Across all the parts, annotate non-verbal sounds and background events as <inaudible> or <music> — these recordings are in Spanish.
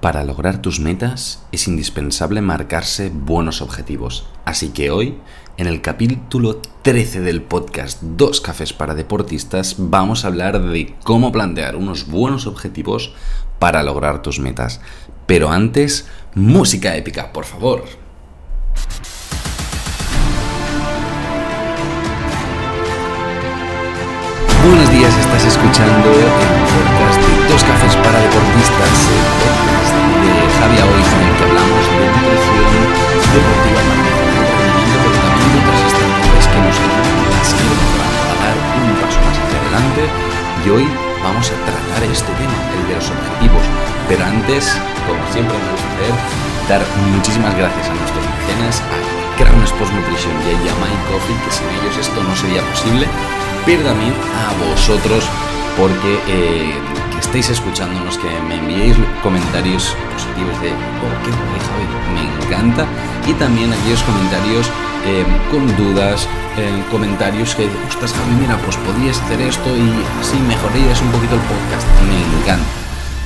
Para lograr tus metas es indispensable marcarse buenos objetivos. Así que hoy, en el capítulo 13 del podcast Dos cafés para deportistas, vamos a hablar de cómo plantear unos buenos objetivos para lograr tus metas. Pero antes, música épica, por favor. Buenos días, estás escuchando el podcast de Dos Cafés para Deportistas, el Javier Hoy, en el que hablamos de nutrición deportiva, rendimiento, pero también de otras estrategias que nos ayudan a dar un paso más hacia adelante. Y hoy vamos a tratar este tema, el de los objetivos. Pero antes, como siempre me gusta hacer, dar muchísimas gracias a nuestros mecenas, a Crown Sports Nutrition y a Yamai Coffee, que sin ellos esto no sería posible pero también a vosotros porque eh, estéis escuchándonos, que me enviéis comentarios positivos de, oh, qué guay, Javi, me encanta, y también aquellos comentarios eh, con dudas, eh, comentarios que, ostras, Javi, mira, pues podrías hacer esto y así mejorarías un poquito el podcast, me encanta.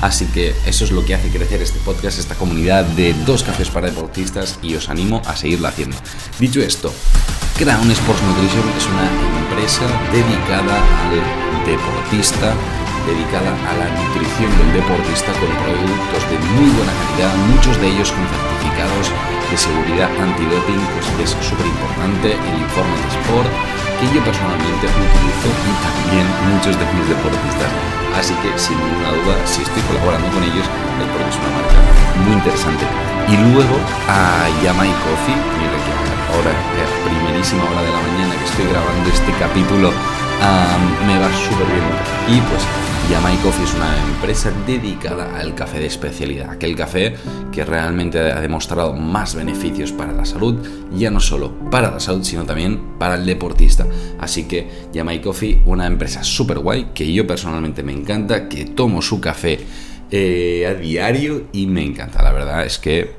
Así que eso es lo que hace crecer este podcast, esta comunidad de dos cafés para deportistas y os animo a seguirlo haciendo. Dicho esto, Crown Sports Nutrition es una empresa dedicada al deportista, dedicada a la nutrición del deportista con productos de muy buena calidad, muchos de ellos con certificados de seguridad antidoping, pues es súper importante el informe de Sport que yo personalmente utilizo y también muchos de mis deportistas. Así que sin ninguna duda, si estoy colaborando con ellos es porque es una marca muy interesante. Y luego a Yamai Coffee, mira que ahora, a primerísima hora de la mañana que estoy grabando este capítulo, me va súper bien. Y pues Yamai Coffee es una empresa dedicada al café de especialidad, aquel café que realmente ha demostrado más beneficios para la salud, ya no solo para la salud, sino también para el deportista. Así que Yamai Coffee, una empresa súper guay, que yo personalmente me encanta, que tomo su café eh, a diario y me encanta. La verdad es que,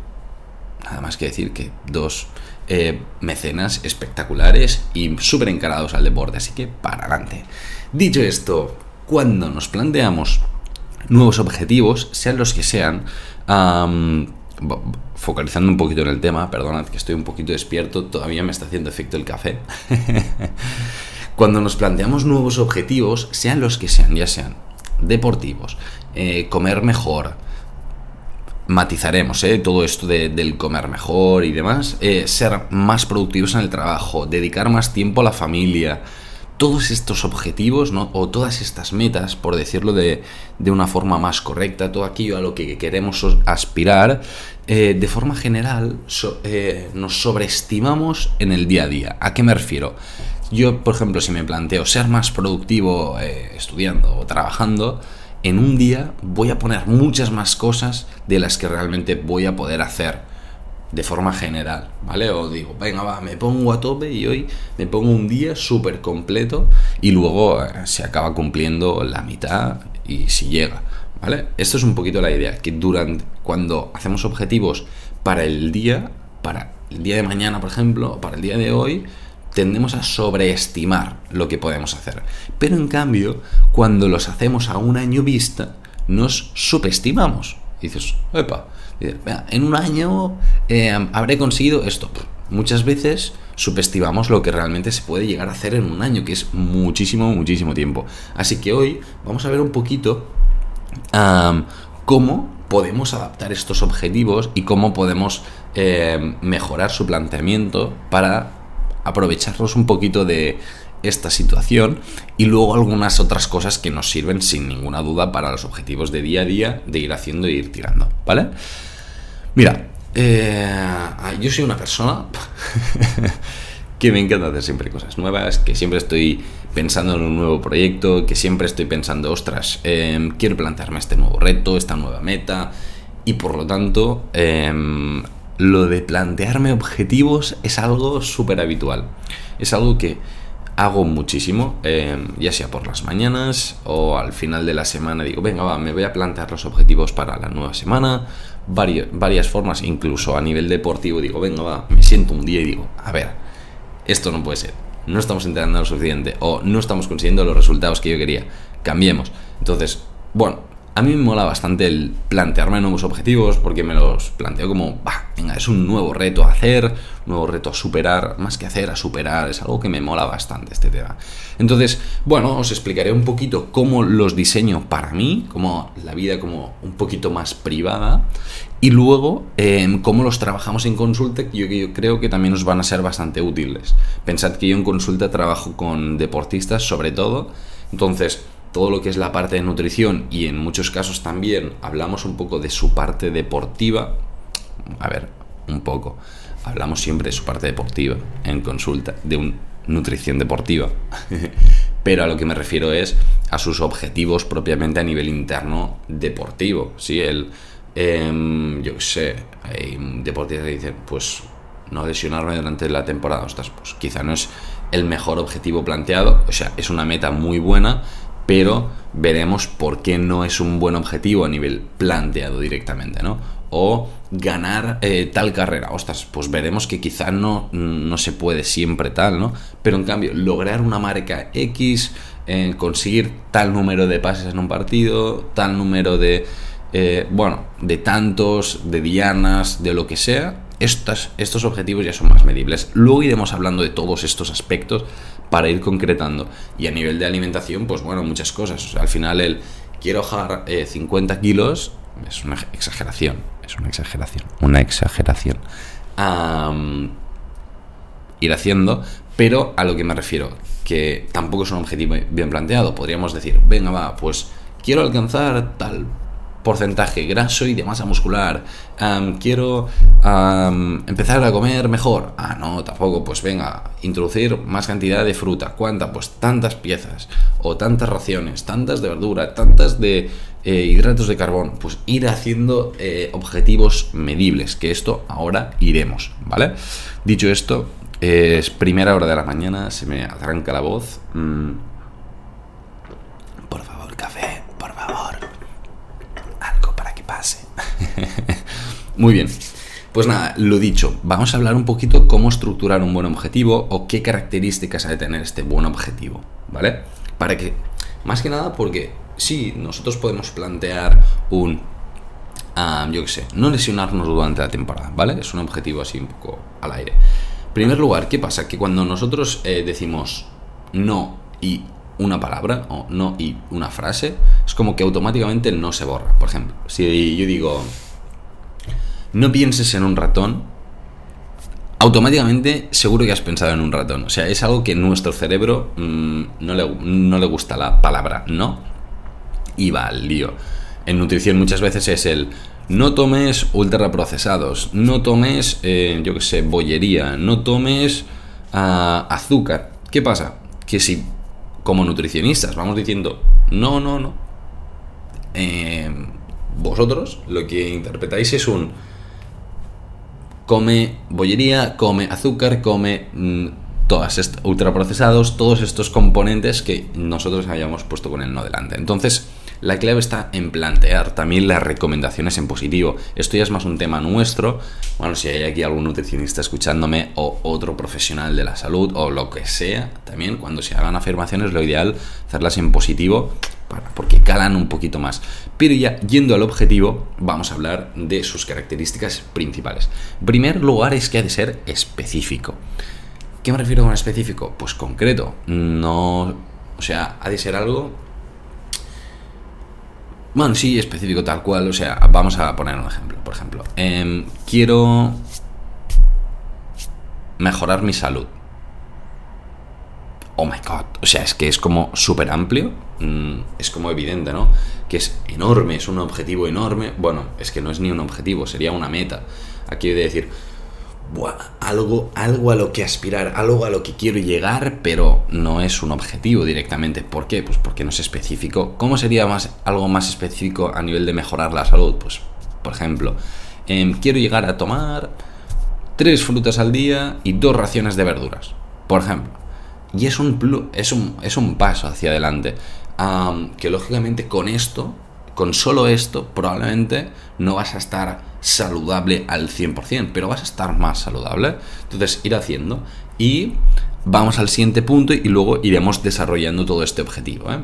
nada más que decir que dos eh, mecenas espectaculares y súper encarados al deporte, así que para adelante. Dicho esto, cuando nos planteamos nuevos objetivos, sean los que sean, focalizando un poquito en el tema, perdonad que estoy un poquito despierto, todavía me está haciendo efecto el café. <laughs> Cuando nos planteamos nuevos objetivos, sean los que sean, ya sean deportivos, eh, comer mejor, matizaremos ¿eh? todo esto del comer mejor y demás, eh, ser más productivos en el trabajo, dedicar más tiempo a la familia, todos estos objetivos ¿no? o todas estas metas, por decirlo de, una forma más correcta, todo aquello a lo que queremos aspirar, eh, de forma general nos sobreestimamos en el día a día. ¿A qué me refiero? Yo, por ejemplo, si me planteo ser más productivo estudiando o trabajando, en un día voy a poner muchas más cosas de las que realmente voy a poder hacer de forma general, ¿vale? O digo, venga, va, me pongo a tope y hoy me pongo un día súper completo y luego eh, se acaba cumpliendo la mitad y si llega, ¿vale? Esto es un poquito la idea, que durante, cuando hacemos objetivos para el día, para el día de mañana, por ejemplo, o para el día de hoy, tendemos a sobreestimar lo que podemos hacer. Pero en cambio, cuando los hacemos a un año vista, nos subestimamos. dices, epa, en un año eh, habré conseguido esto. Muchas veces subestimamos lo que realmente se puede llegar a hacer en un año, que es muchísimo, muchísimo tiempo. Así que hoy vamos a ver un poquito cómo podemos adaptar estos objetivos y cómo podemos eh, mejorar su planteamiento para aprovecharnos un poquito de esta situación y luego algunas otras cosas que nos sirven sin ninguna duda para los objetivos de día a día de ir haciendo e ir tirando, ¿vale? Mira, eh, yo soy una persona <laughs> que me encanta hacer siempre cosas nuevas, que siempre estoy pensando en un nuevo proyecto, que siempre estoy pensando, ostras, em, quiero plantearme este nuevo reto, esta nueva meta, y por lo tanto, em, lo de plantearme objetivos es algo súper habitual. Es algo que hago muchísimo, em, ya sea por las mañanas o al final de la semana digo, venga, va, me voy a plantear los objetivos para la nueva semana, varias formas, incluso a nivel deportivo digo, venga, va, me siento un día y digo, a ver, esto no puede ser, no estamos entrenando lo suficiente o no estamos consiguiendo los resultados que yo quería, cambiemos. Entonces, bueno, a mí me mola bastante el plantearme nuevos objetivos porque me los planteo como, bah, venga, es un nuevo reto a hacer, un nuevo reto a superar, más que hacer, a superar, es algo que me mola bastante este tema. Entonces, bueno, os explicaré un poquito cómo los diseño para mí, como la vida como un poquito más privada y luego em, cómo los trabajamos en consulta, yo, yo creo que también os van a ser bastante útiles. Pensad que yo en consulta trabajo con deportistas sobre todo, entonces todo lo que es la parte de nutrición y en muchos casos también hablamos un poco de su parte deportiva. A ver, un poco. Hablamos siempre de su parte deportiva en consulta, de un nutrición deportiva. <laughs> Pero a lo que me refiero es a sus objetivos propiamente a nivel interno deportivo. ¿sí? El, em, yo qué sé, hay deportistas que dicen, pues no lesionarme durante la temporada. Ostras, pues quizá no es el mejor objetivo planteado. O sea, es una meta muy buena, pero veremos por qué no es un buen objetivo a nivel planteado directamente, ¿no? O ganar eh, tal carrera, ostras, pues veremos que quizá no, no se puede siempre tal, ¿no? Pero en cambio, lograr una marca X, eh, conseguir tal número de pases en un partido, tal número de, eh, bueno, de tantos, de dianas, de lo que sea, estos objetivos ya son más medibles. Luego iremos hablando de todos estos aspectos para ir concretando. Y a nivel de alimentación, pues bueno, muchas cosas. al final el quiero bajar 50 kilos es una exageración. Es una exageración. Una exageración. ir haciendo, pero a lo que me refiero, que tampoco es un objetivo bien planteado. Podríamos decir, venga, va, pues quiero alcanzar tal porcentaje graso y de masa muscular. quiero empezar a comer mejor. Ah, no, tampoco. Pues venga, introducir más cantidad de fruta. ¿Cuánta? Pues tantas piezas o tantas raciones, tantas de verdura, tantas de eh, hidratos de carbón. Pues ir haciendo eh, objetivos medibles, que esto ahora iremos, ¿vale? Dicho esto, es primera hora de la mañana, se me arranca la voz. Mm. Por favor, café, por favor. Muy bien. Pues nada, lo dicho, vamos a hablar un poquito cómo estructurar un buen objetivo o qué características ha de tener este buen objetivo, ¿vale? Para que, más que nada porque sí, nosotros podemos plantear un, ah, yo qué sé, no lesionarnos durante la temporada, ¿vale? Es un objetivo así un poco al aire. En primer lugar, ¿qué pasa? Que cuando nosotros eh, decimos no y una palabra o no y una frase, es como que automáticamente no se borra. Por ejemplo, si yo digo, no pienses en un ratón, automáticamente seguro que has pensado en un ratón. O sea, es algo que nuestro cerebro mm, no, le, no, le, gusta la palabra no y va al lío. En nutrición muchas veces es el no tomes ultraprocesados, no tomes, eh, yo qué sé, bollería, no tomes ah, azúcar. ¿Qué pasa? Que si como nutricionistas vamos diciendo, no, no, no, eh, vosotros lo que interpretáis es un come bollería, come azúcar, come mm, todas ultraprocesados, todos estos componentes que nosotros hayamos puesto con el no delante. Entonces, la clave está en plantear también las recomendaciones en positivo. Esto ya es más un tema nuestro. Bueno, si hay aquí algún nutricionista escuchándome o otro profesional de la salud o lo que sea, también cuando se hagan afirmaciones lo ideal hacerlas en positivo porque calan un poquito más. Pero ya yendo al objetivo, vamos a hablar de sus características principales. En primer lugar es que ha de ser específico. ¿Qué me refiero con específico? Pues concreto. No. O sea, ha de ser algo bueno, sí, específico tal cual. O sea, vamos a poner un ejemplo. Por ejemplo, em, quiero mejorar mi salud. Oh my god. O sea, es que es como súper amplio. Mm, es como evidente, ¿no? Que es enorme, es un objetivo enorme. Bueno, es que no es ni un objetivo, sería una meta. Aquí he de decir, algo, algo a lo que aspirar, algo a lo que quiero llegar, pero no es un objetivo directamente. ¿Por qué? Pues porque no es específico. ¿Cómo sería más, algo más específico a nivel de mejorar la salud? Pues, por ejemplo, em, quiero llegar a tomar tres frutas al día y dos raciones de verduras, por ejemplo. Y es un, es un, es un paso hacia adelante. que lógicamente con esto, con solo esto, probablemente no vas a estar saludable al 100%, pero vas a estar más saludable. Entonces, ir haciendo y vamos al siguiente punto y luego iremos desarrollando todo este objetivo. ¿eh?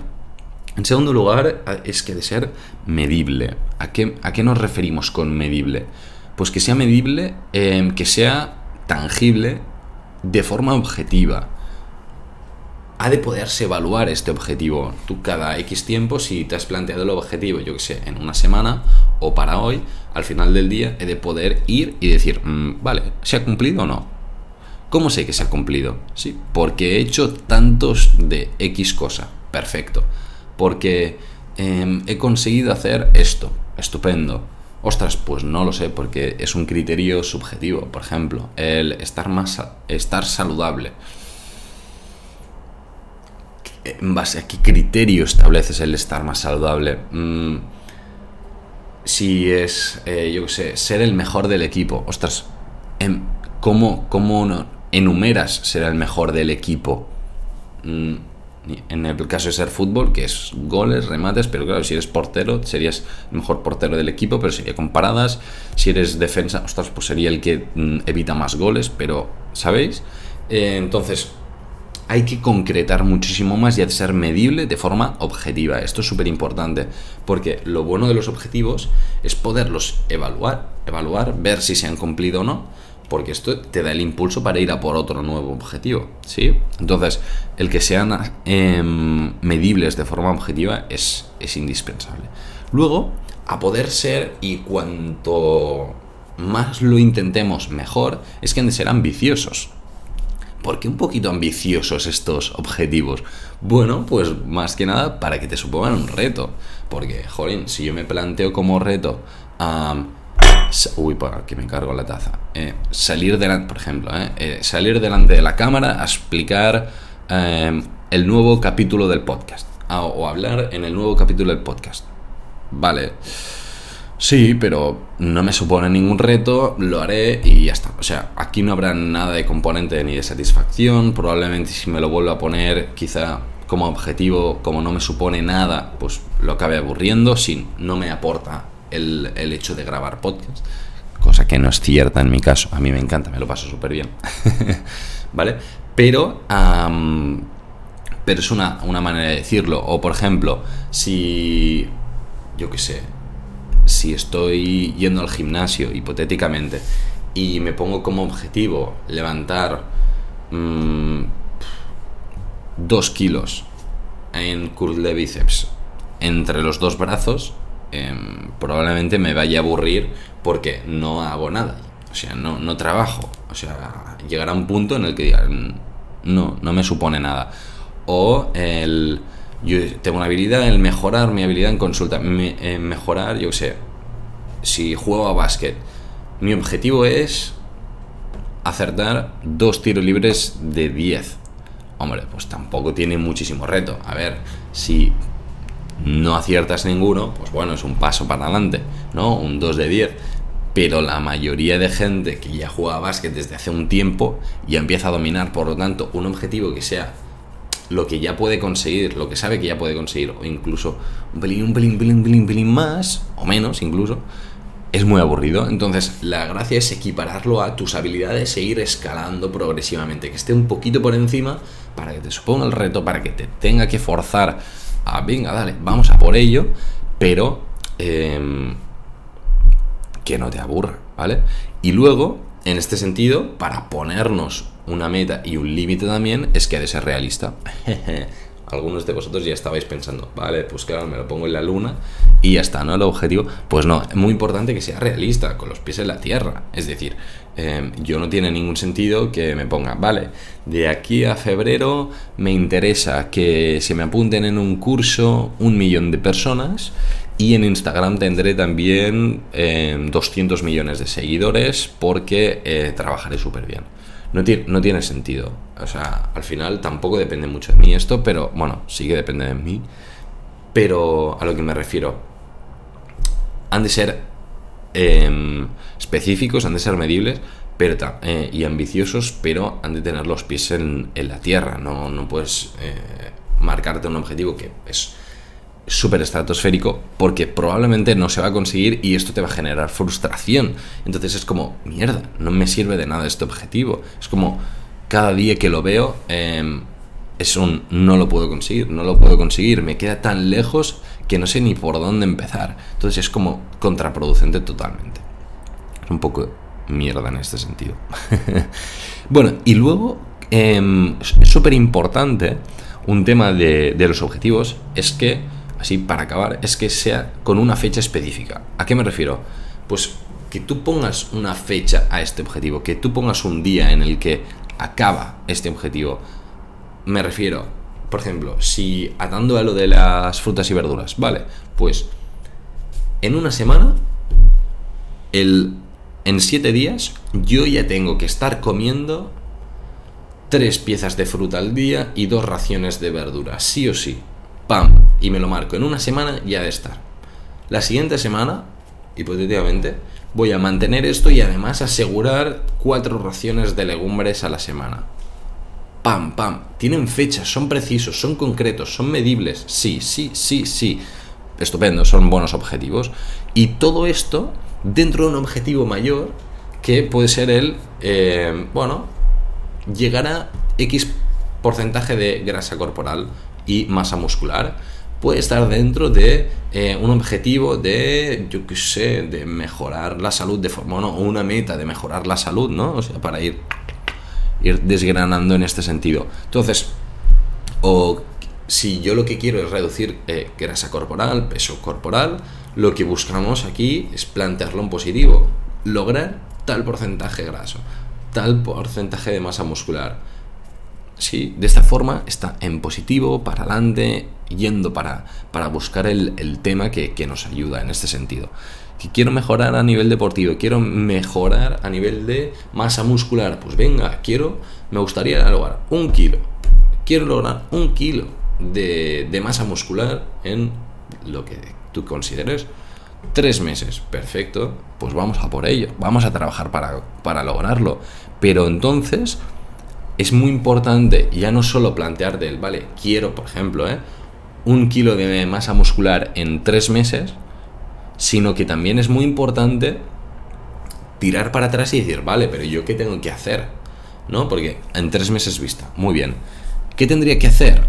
En segundo lugar, es que de ser medible. ¿A qué, a qué nos referimos con medible? Pues que sea medible, em, que sea tangible de forma objetiva. Ha de poderse evaluar este objetivo. Tú cada X tiempo, si te has planteado el objetivo, yo que sé, en una semana o para hoy, al final del día he de poder ir y decir, mm, vale, ¿se ha cumplido o no? ¿Cómo sé que se ha cumplido? Sí, porque he hecho tantos de X cosa. Perfecto. Porque em, he conseguido hacer esto. Estupendo Ostras, pues no lo sé, porque es un criterio subjetivo. Por ejemplo, el estar más estar saludable. ¿En base a qué criterio estableces el estar más saludable? Mm, si es, eh, yo qué sé, ser el mejor del equipo. Ostras, em, ¿cómo, cómo enumeras ser el mejor del equipo? Mm, en el caso de ser fútbol, que es goles, remates, pero claro, si eres portero, serías el mejor portero del equipo, pero sería con paradas. Si eres defensa, ostras, pues sería el que mm, evita más goles, pero, ¿sabéis? Eh, entonces, hay que concretar muchísimo más y ser medible de forma objetiva. Esto es súper importante, porque lo bueno de los objetivos es poderlos evaluar, evaluar, ver si se han cumplido o no porque esto te da el impulso para ir a por otro nuevo objetivo, ¿sí? Entonces, el que sean em, medibles de forma objetiva es, es indispensable. Luego, a poder ser, y cuanto más lo intentemos mejor, es que han de ser ambiciosos. ¿Por qué un poquito ambiciosos estos objetivos? Bueno, pues más que nada para que te supongan un reto. Porque, jolín, si yo me planteo como reto a uy, para que me cargo la taza. Eh, salir delante, por ejemplo, eh, eh, salir delante de la cámara a explicar el nuevo capítulo del podcast. o hablar en el nuevo capítulo del podcast. Vale. Sí, pero no me supone ningún reto, lo haré y ya está. O sea, aquí no habrá nada de componente ni de satisfacción. Probablemente si me lo vuelvo a poner, quizá como objetivo, como no me supone nada, pues lo acabe aburriendo, si no me aporta el, hecho de grabar podcast, cosa que no es cierta en mi caso, a mí me encanta, me lo paso súper bien, <laughs> ¿vale? Pero, pero es una, una manera de decirlo, o por ejemplo, si, yo qué sé, si estoy yendo al gimnasio, hipotéticamente, y me pongo como objetivo levantar mm, dos kilos en curl de bíceps entre los dos brazos, Em, probablemente me vaya a aburrir porque no hago nada. O sea, no, no trabajo. O sea, llegará un punto en el que digan, no, no me supone nada. O el, yo tengo una habilidad, el mejorar mi habilidad en consulta. en mejorar, yo sé, si juego a básquet, mi objetivo es acertar dos tiros libres de 10. Hombre, pues tampoco tiene muchísimo reto. A ver, si no aciertas ninguno, pues bueno, es un paso para adelante, ¿no? Un 2 de 10. Pero la mayoría de gente que ya juega básquet desde hace un tiempo ya empieza a dominar, por lo tanto, un objetivo que sea lo que ya puede conseguir, lo que sabe que ya puede conseguir, o incluso un pelín, un pelín, pelín, pelín, pelín más, o menos incluso, es muy aburrido. Entonces, la gracia es equipararlo a tus habilidades e ir escalando progresivamente, que esté un poquito por encima para que te suponga el reto, para que te tenga que forzar Ah, venga, dale, vamos a por ello, pero em, que no te aburra, ¿vale? Y luego, en este sentido, para ponernos una meta y un límite también, es que ha de ser realista. <laughs> Algunos de vosotros ya estabais pensando, vale, pues claro, me lo pongo en la luna y ya está, ¿no? El objetivo, pues no, es muy importante que sea realista, con los pies en la tierra. Es decir, Em, yo no tiene ningún sentido que me ponga, vale, de aquí a febrero me interesa que se me apunten en un curso un millón de personas y en Instagram tendré también 200 em, millones de seguidores porque eh, trabajaré súper bien. No, no tiene sentido. O sea, al final tampoco depende mucho de mí esto, pero bueno, sí que depende de mí. Pero a lo que me refiero, han de ser Em, específicos, han de ser medibles pero, eh, y ambiciosos, pero han de tener los pies en, la tierra. No, no puedes eh, marcarte un objetivo que es súper estratosférico porque probablemente no se va a conseguir y esto te va a generar frustración. Entonces es como, mierda, no me sirve de nada este objetivo. Es como, cada día que lo veo, em, es un no lo puedo conseguir, no lo puedo conseguir, me queda tan lejos que no sé ni por dónde empezar. Entonces es como contraproducente totalmente. Es un poco mierda en este sentido. <laughs> bueno, y luego em, es súper importante un tema de los objetivos, es que, así para acabar, es que sea con una fecha específica. ¿A qué me refiero? Pues que tú pongas una fecha a este objetivo, que tú pongas un día en el que acaba este objetivo. Me refiero, por ejemplo, si atando a lo de las frutas y verduras, vale, pues en una semana, el, en siete días, yo ya tengo que estar comiendo tres piezas de fruta al día y dos raciones de verdura, sí o sí. ¡Pam! Y me lo marco. En una semana ya de estar. La siguiente semana, hipotéticamente, voy a mantener esto y además asegurar cuatro raciones de legumbres a la semana. Pam, pam. Tienen fechas, son precisos, son concretos, son medibles. Sí, sí, sí, sí. Estupendo, son buenos objetivos. Y todo esto dentro de un objetivo mayor que puede ser el, eh, bueno, llegar a X porcentaje de grasa corporal y masa muscular puede estar dentro de eh, un objetivo de, yo qué sé, de mejorar la salud de forma, o una meta de mejorar la salud, ¿no? O sea, para ir, ir desgranando en este sentido. Entonces, o si yo lo que quiero es reducir eh, grasa corporal, peso corporal, lo que buscamos aquí es plantearlo en positivo, lograr tal porcentaje graso, tal porcentaje de masa muscular Sí, de esta forma está en positivo, para adelante, yendo para, para buscar el, tema que, nos ayuda en este sentido. Que quiero mejorar a nivel deportivo, quiero mejorar a nivel de masa muscular. Pues venga, quiero, me gustaría lograr un kilo. Quiero lograr un kilo de, de masa muscular en lo que tú consideres tres meses. Perfecto, pues vamos a por ello. Vamos a trabajar para, para lograrlo. Pero entonces es muy importante ya no solo plantear del, vale, quiero, por ejemplo, ¿eh? un kilo de masa muscular en tres meses, sino que también es muy importante tirar para atrás y decir, vale, pero yo qué tengo que hacer, ¿no? Porque en tres meses vista, muy bien. ¿Qué tendría que hacer?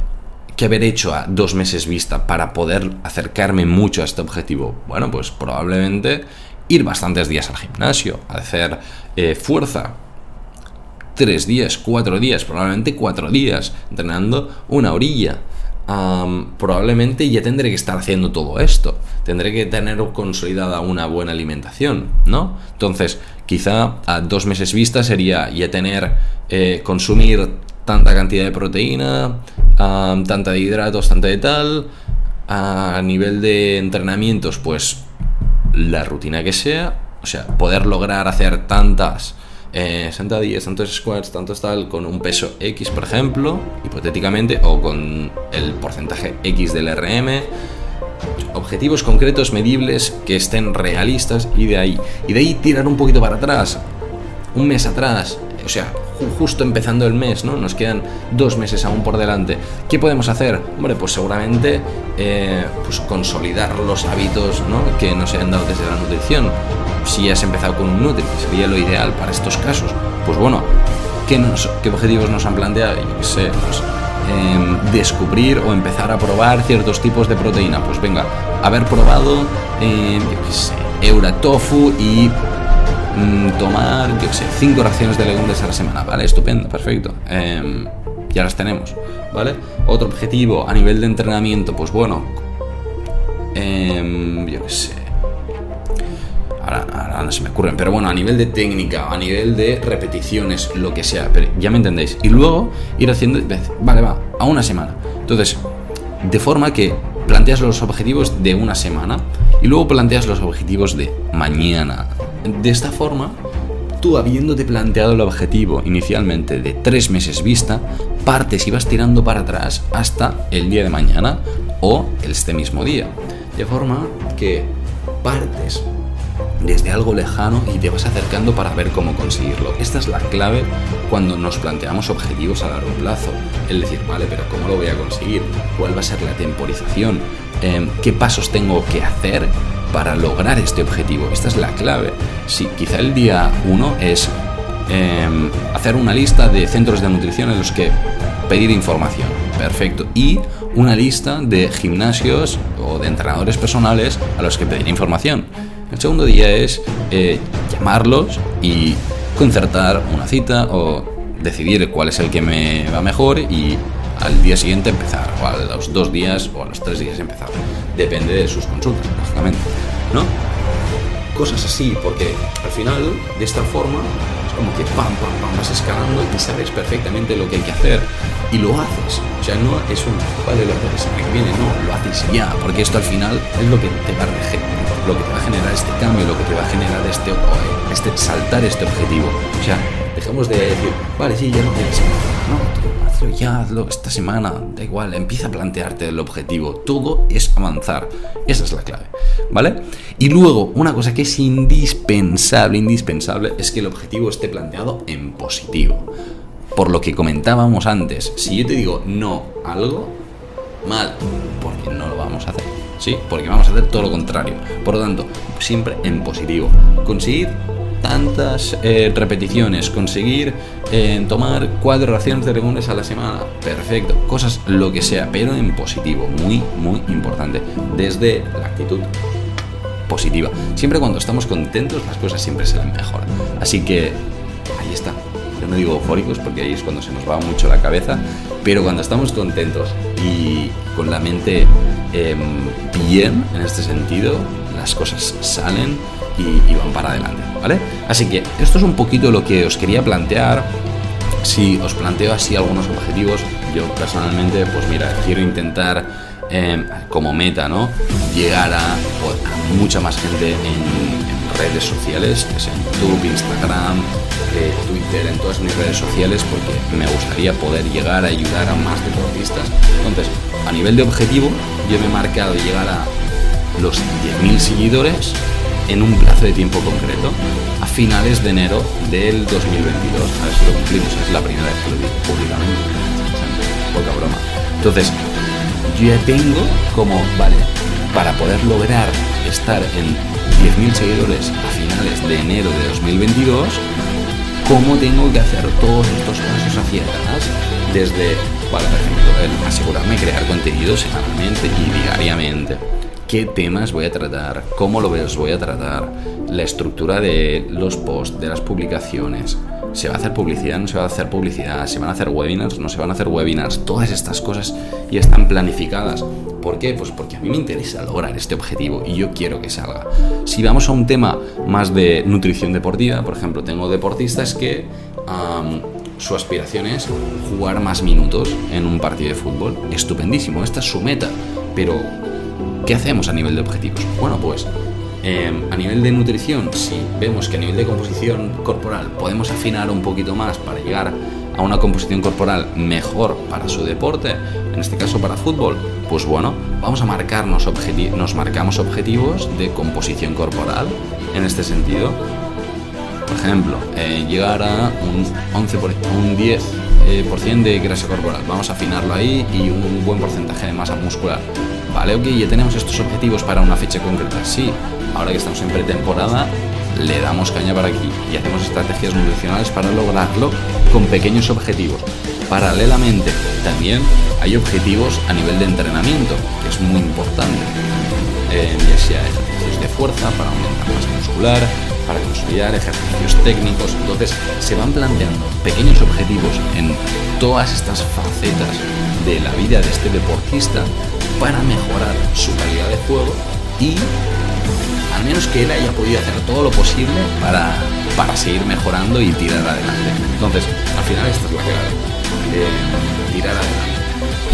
¿Qué haber hecho a dos meses vista para poder acercarme mucho a este objetivo? Bueno, pues probablemente ir bastantes días al gimnasio, hacer eh, fuerza, tres días, cuatro días, probablemente cuatro días, entrenando una orilla. probablemente ya tendré que estar haciendo todo esto. Tendré que tener consolidada una buena alimentación, ¿no? Entonces, quizá a dos meses vista sería ya tener, eh, consumir tanta cantidad de proteína, tanta de hidratos, tanta de tal. A nivel de entrenamientos, pues la rutina que sea, o sea, poder lograr hacer tantas eh, sentadillas, tantos squats, tantos tal, con un peso X, por ejemplo, hipotéticamente, o con el porcentaje X del RM. Objetivos concretos, medibles, que estén realistas y de ahí. Y de ahí tirar un poquito para atrás, un mes atrás, o sea, justo empezando el mes, ¿no? Nos quedan dos meses aún por delante. ¿Qué podemos hacer? Hombre, pues seguramente eh, pues consolidar los hábitos ¿no? que nos han dado desde la nutrición. Si has empezado con un Nutri, que sería lo ideal para estos casos, pues bueno, ¿qué, objetivos nos han planteado? Yo qué sé, pues, em, descubrir o empezar a probar ciertos tipos de proteína. Pues venga, haber probado, eh, yo qué sé, Euratofu y Mm, tomar, yo sé, cinco raciones de legumbres a la semana, ¿vale? Estupendo, perfecto. Em, ya las tenemos, ¿vale? Otro objetivo a nivel de entrenamiento, pues bueno, eh, yo qué sé. Ahora, no se me ocurren, pero bueno, a nivel de técnica, a nivel de repeticiones, lo que sea, pero ya me entendéis. Y luego ir haciendo, vale, va, a una semana. Entonces, de forma que planteas los objetivos de una semana y luego planteas los objetivos de mañana, de esta forma, tú habiéndote planteado el objetivo inicialmente de tres meses vista, partes y vas tirando para atrás hasta el día de mañana o este mismo día. De forma que partes desde algo lejano y te vas acercando para ver cómo conseguirlo. Esta es la clave cuando nos planteamos objetivos a largo plazo. El decir, vale, pero ¿cómo lo voy a conseguir? ¿Cuál va a ser la temporización? Em, ¿Qué pasos tengo que hacer para lograr este objetivo. Esta es la clave. Sí, quizá el día uno es em, hacer una lista de centros de nutrición en los que pedir información. perfecto. Y una lista de gimnasios o de entrenadores personales a los que pedir información. El segundo día es eh, llamarlos y concertar una cita o decidir cuál es el que me va mejor y al día siguiente empezar, o a los dos días o a los tres días empezar. Depende de sus consultas, lógicamente, ¿no? Cosas así, porque al final, de esta forma, es como que pam, pam, pam, vas escalando y sabes perfectamente lo que hay que hacer y lo haces. O sea, no es un, vale, lo haces semana que viene, no, lo haces ya, porque esto al final es lo que te va a lo que te va a generar este cambio, lo que te va a generar este, este saltar este objetivo. O sea, dejemos de decir, vale, sí, ya no tienes no, ya, hazlo esta semana, da igual, empieza a plantearte el objetivo, todo es avanzar, esa es la clave, ¿vale? Y luego, una cosa que es indispensable, indispensable, es que el objetivo esté planteado en positivo. Por lo que comentábamos antes, si yo te digo no algo, mal, porque no lo vamos a hacer. ¿Sí? Porque vamos a hacer todo lo contrario. Por lo tanto, siempre en positivo. Conseguir tantas eh, repeticiones, conseguir eh, tomar cuatro raciones de legumbres a la semana, perfecto, cosas lo que sea, pero en positivo, muy, muy importante, desde la actitud positiva. Siempre cuando estamos contentos las cosas siempre serán mejor. Así que ahí está. Yo no digo eufóricos porque ahí es cuando se nos va mucho la cabeza, pero cuando estamos contentos y con la mente em, bien en este sentido, las cosas salen y, van para adelante, ¿vale? Así que esto es un poquito lo que os quería plantear. Si os planteo así algunos objetivos, yo personalmente, pues mira, quiero intentar em, como meta, ¿no? Llegar a, mucha más gente en, redes sociales, que sea en YouTube, Instagram, eh, Twitter, en todas mis redes sociales, porque me gustaría poder llegar a ayudar a más deportistas. Entonces, a nivel de objetivo, yo me he marcado llegar a los 10.000 seguidores en un plazo de tiempo concreto a finales de enero del 2022. A ver si lo cumplimos, es la primera vez que lo digo públicamente. poca broma. Entonces, yo ya tengo como, vale, para poder lograr estar en 10.000 seguidores a finales de enero de 2022, ¿cómo tengo que hacer todos estos pasos hacia atrás? Desde, vale, por ejemplo, asegurarme crear contenido semanalmente y diariamente qué temas voy a tratar, cómo lo los voy a tratar, la estructura de los posts, de las publicaciones. ¿Se va a hacer publicidad? ¿No se va a hacer publicidad? ¿Se van a hacer webinars? ¿No se van a hacer webinars? Todas estas cosas ya están planificadas. ¿Por qué? Pues porque a mí me interesa lograr este objetivo y yo quiero que salga. Si vamos a un tema más de nutrición deportiva, por ejemplo, tengo deportistas que su aspiración es jugar más minutos en un partido de fútbol. Estupendísimo, esta es su meta. Pero ¿Qué hacemos a nivel de objetivos? Bueno, pues em, a nivel de nutrición, si vemos que a nivel de composición corporal podemos afinar un poquito más para llegar a una composición corporal mejor para su deporte, en este caso para fútbol, pues bueno, vamos a marcarnos nos marcamos objetivos de composición corporal en este sentido. Por ejemplo, eh, llegar a un 11 por, un 10 por ciento de grasa corporal. Vamos a afinarlo ahí y un buen porcentaje de masa muscular. Vale, ok, ya tenemos estos objetivos para una fecha concreta. Sí, ahora que estamos en pretemporada, le damos caña para aquí y hacemos estrategias nutricionales para lograrlo con pequeños objetivos. Paralelamente, también hay objetivos a nivel de entrenamiento, que es muy importante. Eh, ya sea ejercicios de fuerza para aumentar masa muscular, para consolidar ejercicios técnicos. Entonces, se van planteando pequeños objetivos en todas estas facetas de la vida de este deportista para mejorar su calidad de juego y al menos que él haya podido hacer todo lo posible para, para seguir mejorando y tirar adelante. Entonces, al final esta es la clave, eh, tirar adelante.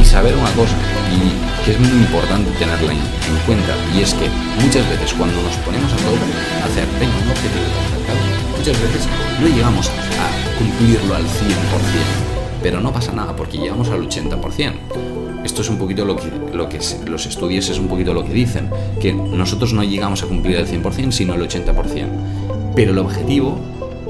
Saber una cosa, y que es muy importante tenerla en, cuenta, y es que muchas veces cuando nos ponemos a todo a hacer, venga, un objetivo de muchas veces no llegamos a cumplirlo al 100%, pero no pasa nada porque llegamos al 80% esto es un poquito lo que, lo que los estudios es un poquito lo que dicen, que nosotros no llegamos a cumplir el 100%, sino el 80%. Pero el objetivo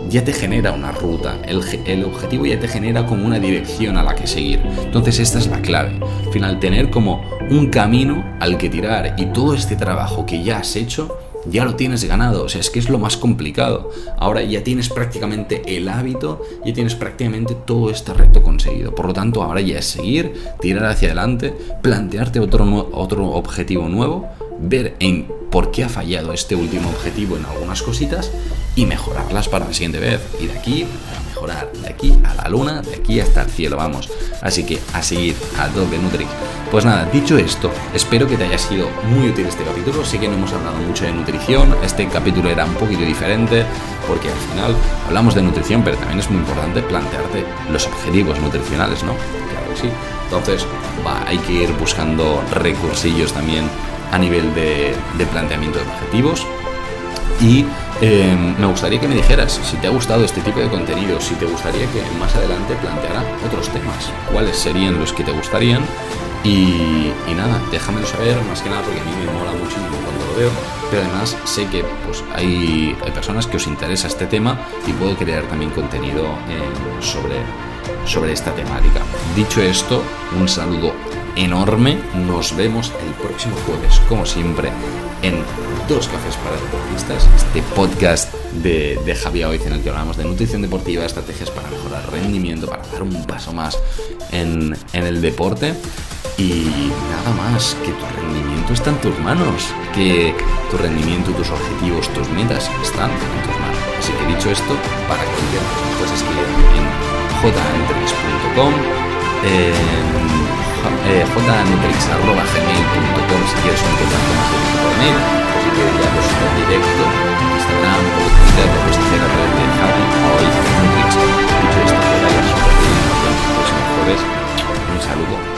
ya te genera una ruta, el, el, objetivo ya te genera como una dirección a la que seguir. Entonces esta es la clave. Al final, tener como un camino al que tirar y todo este trabajo que ya has hecho ya lo tienes ganado. O sea, es que es lo más complicado. Ahora ya tienes prácticamente el hábito, ya tienes prácticamente todo este reto conseguido. Por lo tanto, ahora ya es seguir, tirar hacia adelante, plantearte otro, otro objetivo nuevo, ver en por qué ha fallado este último objetivo en algunas cositas y mejorarlas para la siguiente vez. Y de aquí a mejorar, de aquí a la luna, de aquí hasta el cielo, vamos. Así que a seguir, a tope Nutrix. Pues nada, dicho esto, espero que te haya sido muy útil este capítulo. Sé que no hemos hablado mucho de nutrición, este capítulo era un poquito diferente porque al final hablamos de nutrición, pero también es muy importante plantearte los objetivos nutricionales, ¿no? Claro que sí. Entonces, hay que ir buscando recursillos también a nivel de, de planteamiento de objetivos y Em, me gustaría que me dijeras si te ha gustado este tipo de contenido, si te gustaría que más adelante planteara otros temas, cuáles serían los que te gustarían. Y, nada, déjamelo saber, más que nada porque a mí me mola muchísimo cuando lo veo, pero además sé que pues, hay, hay personas que os interesa este tema y puedo crear también contenido eh, sobre, sobre esta temática. Dicho esto, un saludo enorme, nos vemos el próximo jueves, como siempre, en Dos Cafés para Deportistas, este podcast de, de Javier Oiz en el que hablamos de nutrición deportiva, estrategias para mejorar rendimiento, para dar un paso más en, en el deporte. Y nada más, que tu rendimiento está en tus manos, que tu rendimiento, tus objetivos, tus metas están en tus manos. Así que dicho esto, para cualquier cosa puedes escribir en jntrix.com, en eh, jnutrix.gmail.com si quieres un contacto más directo por mail, o si quieres ya pues, en directo, Instagram, o Twitter, o pues hacer a través de Javi, o Nutrix. Mucho esto, que vayas súper bien, nos vemos próximo jueves. Un saludo.